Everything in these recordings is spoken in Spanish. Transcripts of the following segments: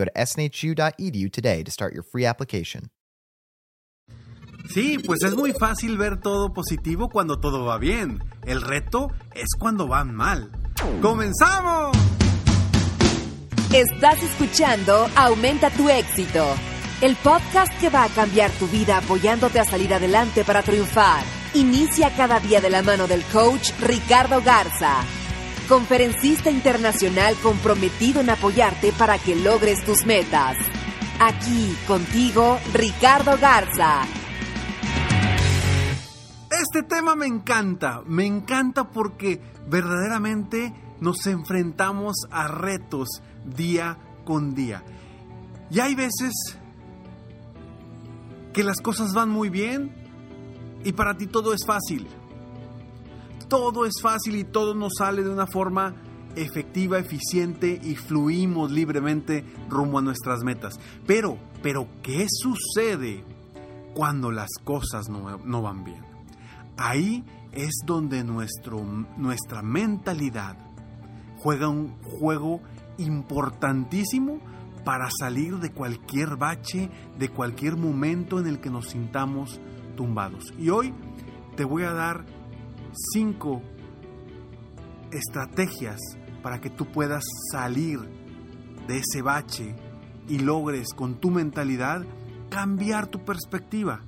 Go to snhu.edu today to start your free application. Sí, pues es muy fácil ver todo positivo cuando todo va bien. El reto es cuando van mal. ¡Comenzamos! Estás escuchando Aumenta tu éxito, el podcast que va a cambiar tu vida apoyándote a salir adelante para triunfar. Inicia cada día de la mano del coach Ricardo Garza, conferencista internacional comprometido en apoyarte para que logres tus metas. Aquí contigo, Ricardo Garza. Este tema me encanta, me encanta porque verdaderamente nos enfrentamos a retos día con día. Y hay veces que las cosas van muy bien y para ti todo es fácil. Todo es fácil y todo nos sale de una forma efectiva, eficiente y fluimos libremente rumbo a nuestras metas. Pero, pero, ¿qué sucede cuando las cosas no, no van bien? Ahí es donde nuestro, nuestra mentalidad juega un juego importantísimo para salir de cualquier bache, de cualquier momento en el que nos sintamos tumbados. Y hoy te voy a dar cinco estrategias para que tú puedas salir de ese bache y logres con tu mentalidad cambiar tu perspectiva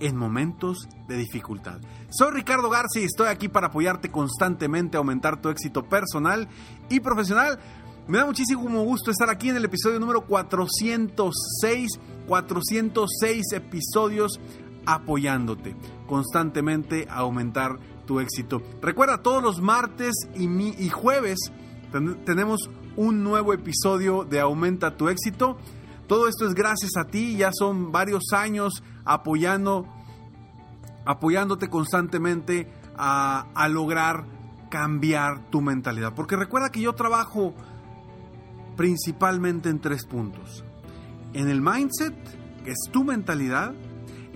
en momentos de dificultad. Soy Ricardo García y estoy aquí para apoyarte constantemente a aumentar tu éxito personal y profesional. Me da muchísimo gusto estar aquí en el episodio número 406, 406 episodios apoyándote constantemente a aumentar tu éxito. Recuerda, todos los martes y, y jueves tenemos un nuevo episodio de Aumenta tu éxito. Todo esto es gracias a ti, ya son varios años apoyando, apoyándote constantemente a, a lograr cambiar tu mentalidad. Porque recuerda que yo trabajo principalmente en tres puntos. En el mindset, que es tu mentalidad,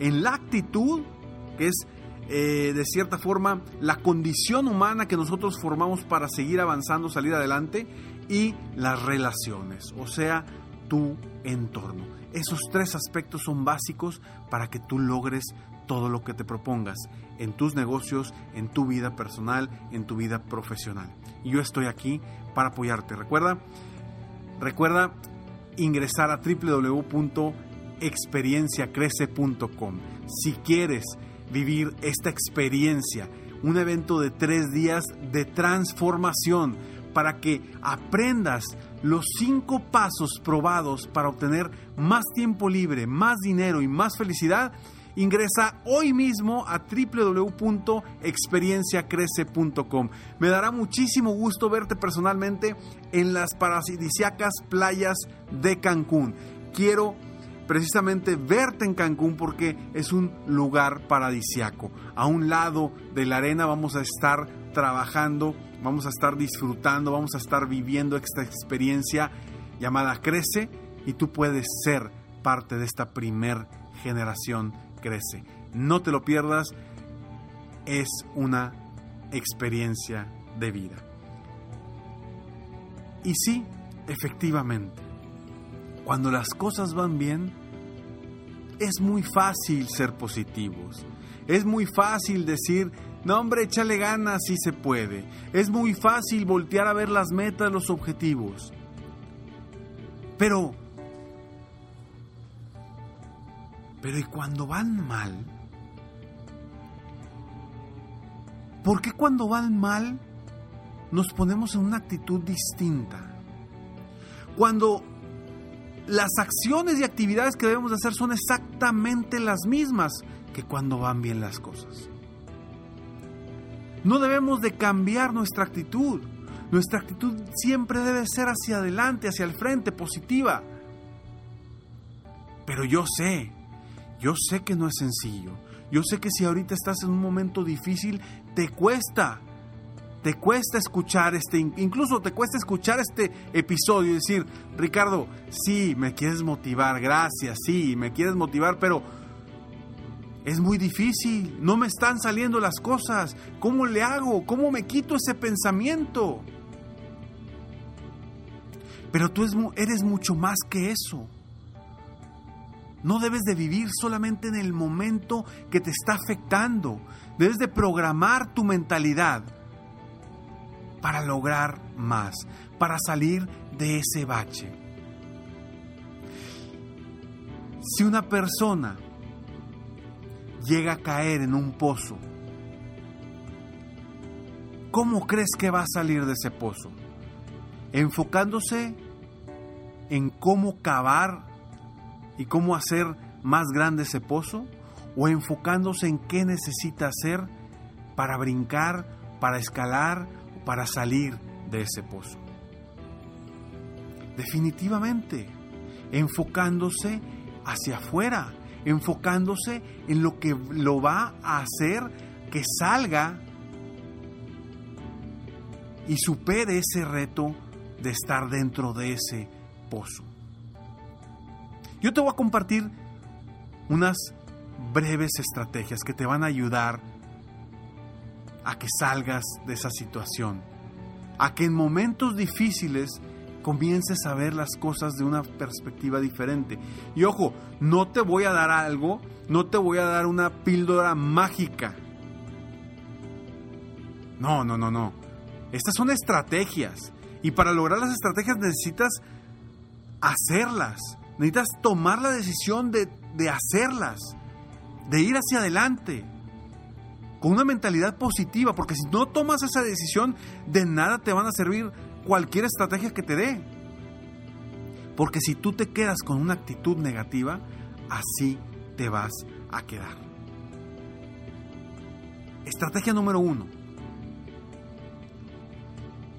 en la actitud, que es eh, de cierta forma la condición humana que nosotros formamos para seguir avanzando, salir adelante, y las relaciones, o sea, tu entorno. Esos tres aspectos son básicos para que tú logres todo lo que te propongas en tus negocios, en tu vida personal, en tu vida profesional. Y yo estoy aquí para apoyarte. Recuerda, recuerda ingresar a www.experienciacrece.com. Si quieres vivir esta experiencia, un evento de tres días de transformación para que aprendas los cinco pasos probados para obtener más tiempo libre, más dinero y más felicidad, ingresa hoy mismo a www.experienciacrece.com. Me dará muchísimo gusto verte personalmente en las paradisíacas playas de Cancún. Quiero precisamente verte en Cancún porque es un lugar paradisiaco. A un lado de la arena vamos a estar trabajando, vamos a estar disfrutando, vamos a estar viviendo esta experiencia llamada Crece y tú puedes ser parte de esta primer generación Crece. No te lo pierdas, es una experiencia de vida. Y sí, efectivamente, cuando las cosas van bien, es muy fácil ser positivos. Es muy fácil decir, no hombre, échale ganas si se puede. Es muy fácil voltear a ver las metas, los objetivos. Pero Pero ¿y cuando van mal? ¿Por qué cuando van mal nos ponemos en una actitud distinta? Cuando las acciones y actividades que debemos de hacer son exactamente las mismas que cuando van bien las cosas. No debemos de cambiar nuestra actitud. Nuestra actitud siempre debe ser hacia adelante, hacia el frente, positiva. Pero yo sé, yo sé que no es sencillo. Yo sé que si ahorita estás en un momento difícil, te cuesta. Te cuesta escuchar este, incluso te cuesta escuchar este episodio y decir, Ricardo, sí, me quieres motivar, gracias, sí, me quieres motivar, pero es muy difícil, no me están saliendo las cosas. ¿Cómo le hago? ¿Cómo me quito ese pensamiento? Pero tú eres mucho más que eso. No debes de vivir solamente en el momento que te está afectando. Debes de programar tu mentalidad para lograr más, para salir de ese bache. Si una persona llega a caer en un pozo, ¿cómo crees que va a salir de ese pozo? Enfocándose en cómo cavar y cómo hacer más grande ese pozo o enfocándose en qué necesita hacer para brincar, para escalar para salir de ese pozo. Definitivamente, enfocándose hacia afuera, enfocándose en lo que lo va a hacer que salga y supere ese reto de estar dentro de ese pozo. Yo te voy a compartir unas breves estrategias que te van a ayudar a que salgas de esa situación, a que en momentos difíciles comiences a ver las cosas de una perspectiva diferente. Y ojo, no te voy a dar algo, no te voy a dar una píldora mágica. No, no, no, no. Estas son estrategias. Y para lograr las estrategias necesitas hacerlas. Necesitas tomar la decisión de, hacerlas, de ir hacia adelante, con una mentalidad positiva, porque si no tomas esa decisión, de nada te van a servir cualquier estrategia que te dé. Porque si tú te quedas con una actitud negativa, así te vas a quedar. Estrategia número uno.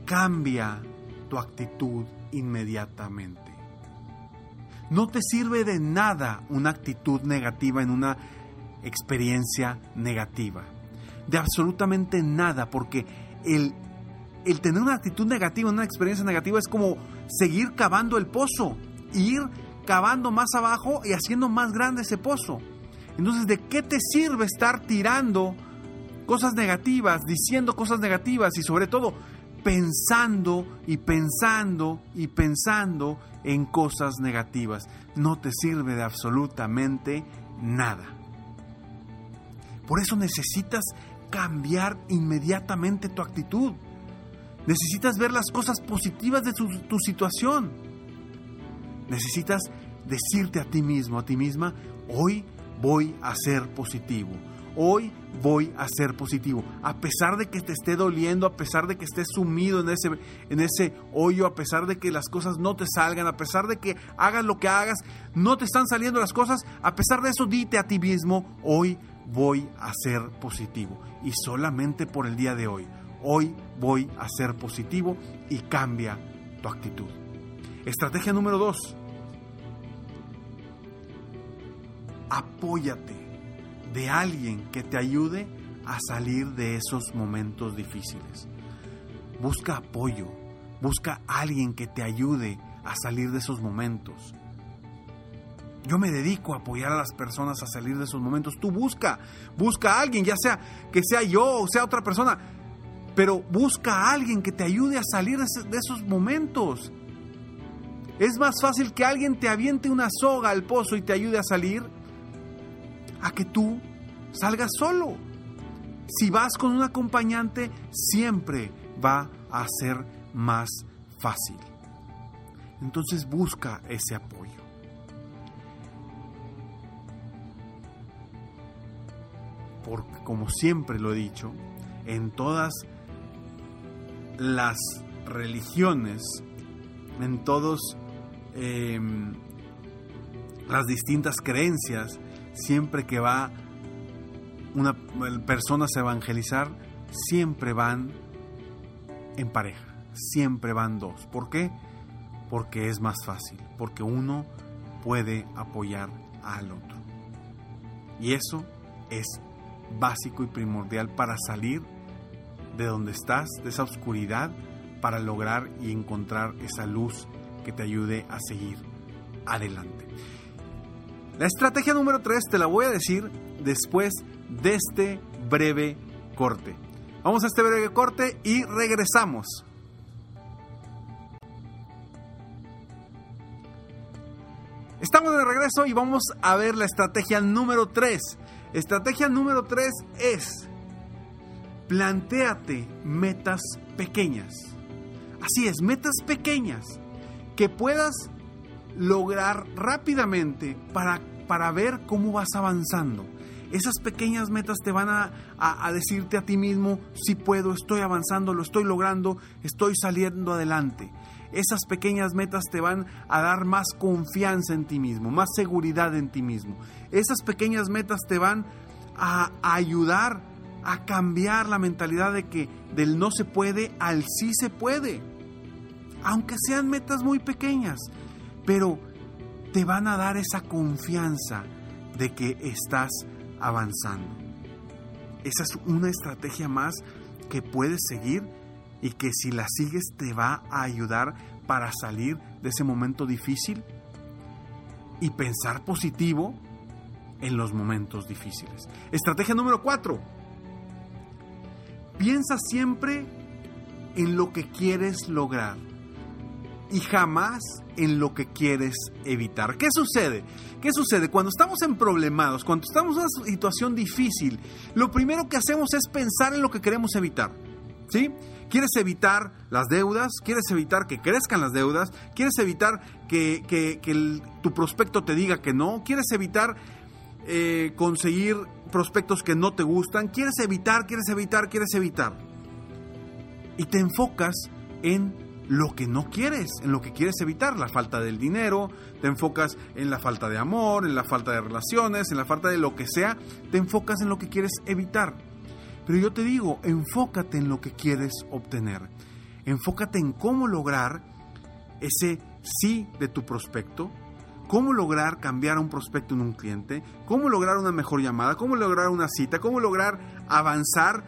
Cambia tu actitud inmediatamente. No te sirve de nada una actitud negativa en una experiencia negativa. De absolutamente nada, porque el, el tener una actitud negativa una experiencia negativa es como seguir cavando el pozo, ir cavando más abajo y haciendo más grande ese pozo. Entonces, ¿de qué te sirve estar tirando cosas negativas, diciendo cosas negativas y sobre todo pensando y pensando y pensando en cosas negativas. No te sirve de absolutamente nada. Por eso necesitas cambiar inmediatamente tu actitud. Necesitas ver las cosas positivas de tu, tu situación. Necesitas decirte a ti mismo, a ti misma, hoy voy a ser positivo hoy voy a ser positivo. A pesar de que te esté doliendo, a pesar de que estés sumido en ese, en ese hoyo, a pesar de que las cosas no te salgan, a pesar de que hagas lo que hagas, no te están saliendo las cosas, a pesar de eso, dite a ti mismo, hoy voy a ser positivo. Y solamente por el día de hoy, hoy voy a ser positivo y cambia tu actitud. Estrategia número dos. Apóyate de alguien que te ayude a salir de esos momentos difíciles. Busca apoyo, busca alguien que te ayude a salir de esos momentos. Yo me dedico a apoyar a las personas a salir de esos momentos. Tú busca, busca a alguien, ya sea que sea yo o sea otra persona, pero busca a alguien que te ayude a salir de esos momentos. Es más fácil que alguien te aviente una soga al pozo y te ayude a salir a que tú salgas solo. Si vas con un acompañante, siempre va a ser más fácil. Entonces busca ese apoyo. Porque como siempre lo he dicho, en todas las religiones, en todos em, las distintas creencias, siempre que va una personas a evangelizar, siempre van en pareja, siempre van dos. ¿Por qué? Porque es más fácil, porque uno puede apoyar al otro. Y eso es básico y primordial para salir de donde estás, de esa oscuridad, para lograr y encontrar esa luz que te ayude a seguir adelante. La estrategia número 3 te la voy a decir después de este breve corte. Vamos a este breve corte y regresamos. Estamos de regreso y vamos a ver la estrategia número 3. Estrategia número 3 es plantéate metas pequeñas. Así es, metas pequeñas que puedas lograr rápidamente para, para ver cómo vas avanzando. Esas pequeñas metas te van a, decirte a ti mismo, si puedo, estoy avanzando, lo estoy logrando, estoy saliendo adelante. Esas pequeñas metas te van a dar más confianza en ti mismo, más seguridad en ti mismo. Esas pequeñas metas te van a, ayudar a cambiar la mentalidad de que del no se puede al sí se puede. Aunque sean metas muy pequeñas, pero te van a dar esa confianza de que estás avanzando. Esa es una estrategia más que puedes seguir y que si la sigues te va a ayudar para salir de ese momento difícil y pensar positivo en los momentos difíciles. Estrategia número 4. Piensa siempre en lo que quieres lograr y jamás en lo que quieres evitar. ¿Qué sucede? ¿Qué sucede? Cuando estamos en problemados, cuando estamos en una situación difícil, lo primero que hacemos es pensar en lo que queremos evitar. ¿Sí? ¿Quieres evitar las deudas? ¿Quieres evitar que crezcan las deudas? ¿Quieres evitar que, tu prospecto te diga que no? ¿Quieres evitar eh, conseguir prospectos que no te gustan? ¿Quieres evitar, quieres evitar, quieres evitar? Y te enfocas en lo que no quieres, en lo que quieres evitar, la falta del dinero, te enfocas en la falta de amor, en la falta de relaciones, en la falta de lo que sea, te enfocas en lo que quieres evitar. Pero yo te digo, enfócate en lo que quieres obtener. Enfócate en cómo lograr ese sí de tu prospecto, cómo lograr cambiar a un prospecto en un cliente, cómo lograr una mejor llamada, cómo lograr una cita, cómo lograr avanzar,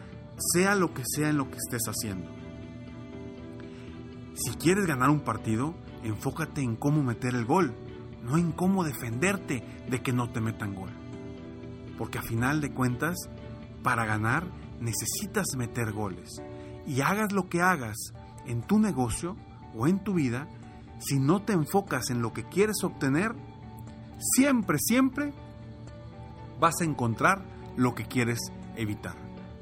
sea lo que sea en lo que estés haciendo. Si quieres ganar un partido, enfócate en cómo meter el gol, no en cómo defenderte de que no te metan gol. Porque a final de cuentas, para ganar necesitas meter goles. Y hagas lo que hagas en tu negocio o en tu vida, si no te enfocas en lo que quieres obtener, siempre, siempre vas a encontrar lo que quieres evitar.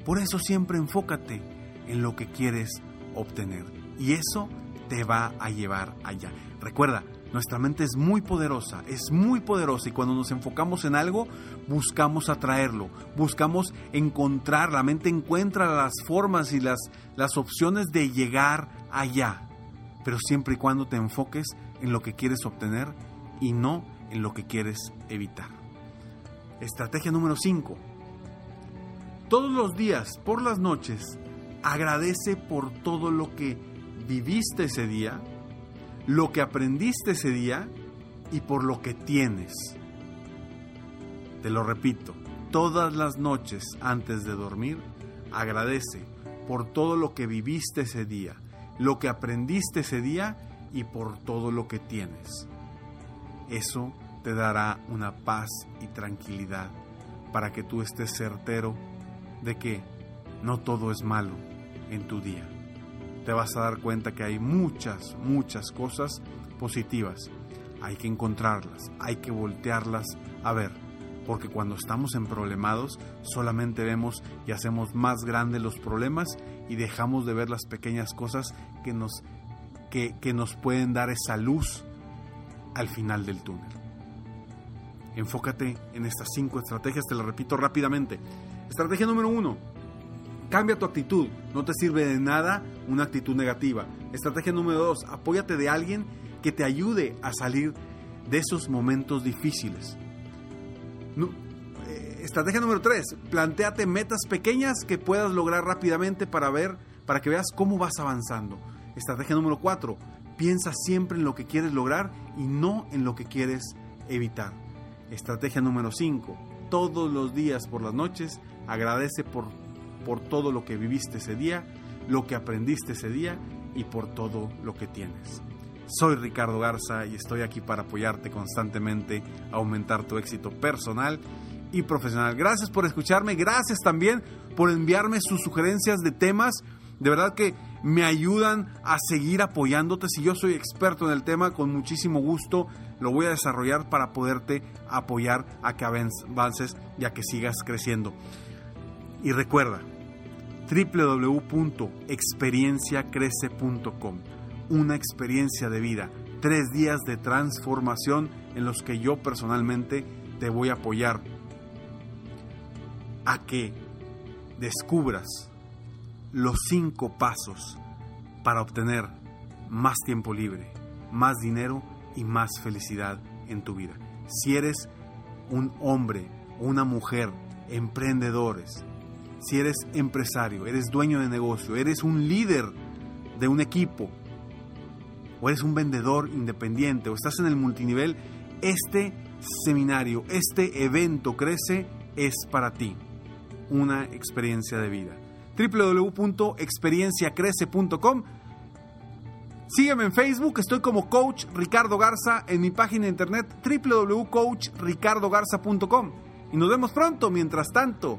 Por eso siempre enfócate en lo que quieres obtener. Y eso te va a llevar allá. Recuerda, nuestra mente es muy poderosa, es muy poderosa y cuando nos enfocamos en algo, buscamos atraerlo, buscamos encontrar, la mente encuentra las formas y las, las opciones de llegar allá, pero siempre y cuando te enfoques en lo que quieres obtener y no en lo que quieres evitar. Estrategia número 5. Todos los días, por las noches, agradece por todo lo que viviste ese día, lo que aprendiste ese día y por lo que tienes. Te lo repito, todas las noches antes de dormir, agradece por todo lo que viviste ese día, lo que aprendiste ese día y por todo lo que tienes. Eso te dará una paz y tranquilidad para que tú estés certero de que no todo es malo en tu día te vas a dar cuenta que hay muchas, muchas cosas positivas. Hay que encontrarlas, hay que voltearlas a ver, porque cuando estamos en problemados solamente vemos y hacemos más grandes los problemas y dejamos de ver las pequeñas cosas que nos, que, que nos pueden dar esa luz al final del túnel. Enfócate en estas cinco estrategias, te las repito rápidamente. Estrategia número uno, cambia tu actitud. No te sirve de nada una actitud negativa. Estrategia número dos, apóyate de alguien que te ayude a salir de esos momentos difíciles. Eh, estrategia número 3, planteate metas pequeñas que puedas lograr rápidamente para ver, para que veas cómo vas avanzando. Estrategia número 4, piensa siempre en lo que quieres lograr y no en lo que quieres evitar. Estrategia número 5, todos los días por las noches agradece por, por todo lo que viviste ese día, lo que aprendiste ese día y por todo lo que tienes. Soy Ricardo Garza y estoy aquí para apoyarte constantemente a aumentar tu éxito personal y profesional. Gracias por escucharme, gracias también por enviarme sus sugerencias de temas. De verdad que me ayudan a seguir apoyándote. Si yo soy experto en el tema, con muchísimo gusto lo voy a desarrollar para poderte apoyar a que avances y a que sigas creciendo. Y recuerda, www.experienciacrece.com una experiencia de vida, tres días de transformación en los que yo personalmente te voy a apoyar a que descubras los cinco pasos para obtener más tiempo libre, más dinero y más felicidad en tu vida. Si eres un hombre o una mujer, emprendedores, si eres empresario, eres dueño de negocio, eres un líder de un equipo, o eres un vendedor independiente o estás en el multinivel, este seminario, este evento Crece es para ti. Una experiencia de vida. www.experienciacrece.com Sígueme en Facebook, estoy como Coach Ricardo Garza en mi página de internet www.coachricardogarza.com. Y nos vemos pronto, mientras tanto,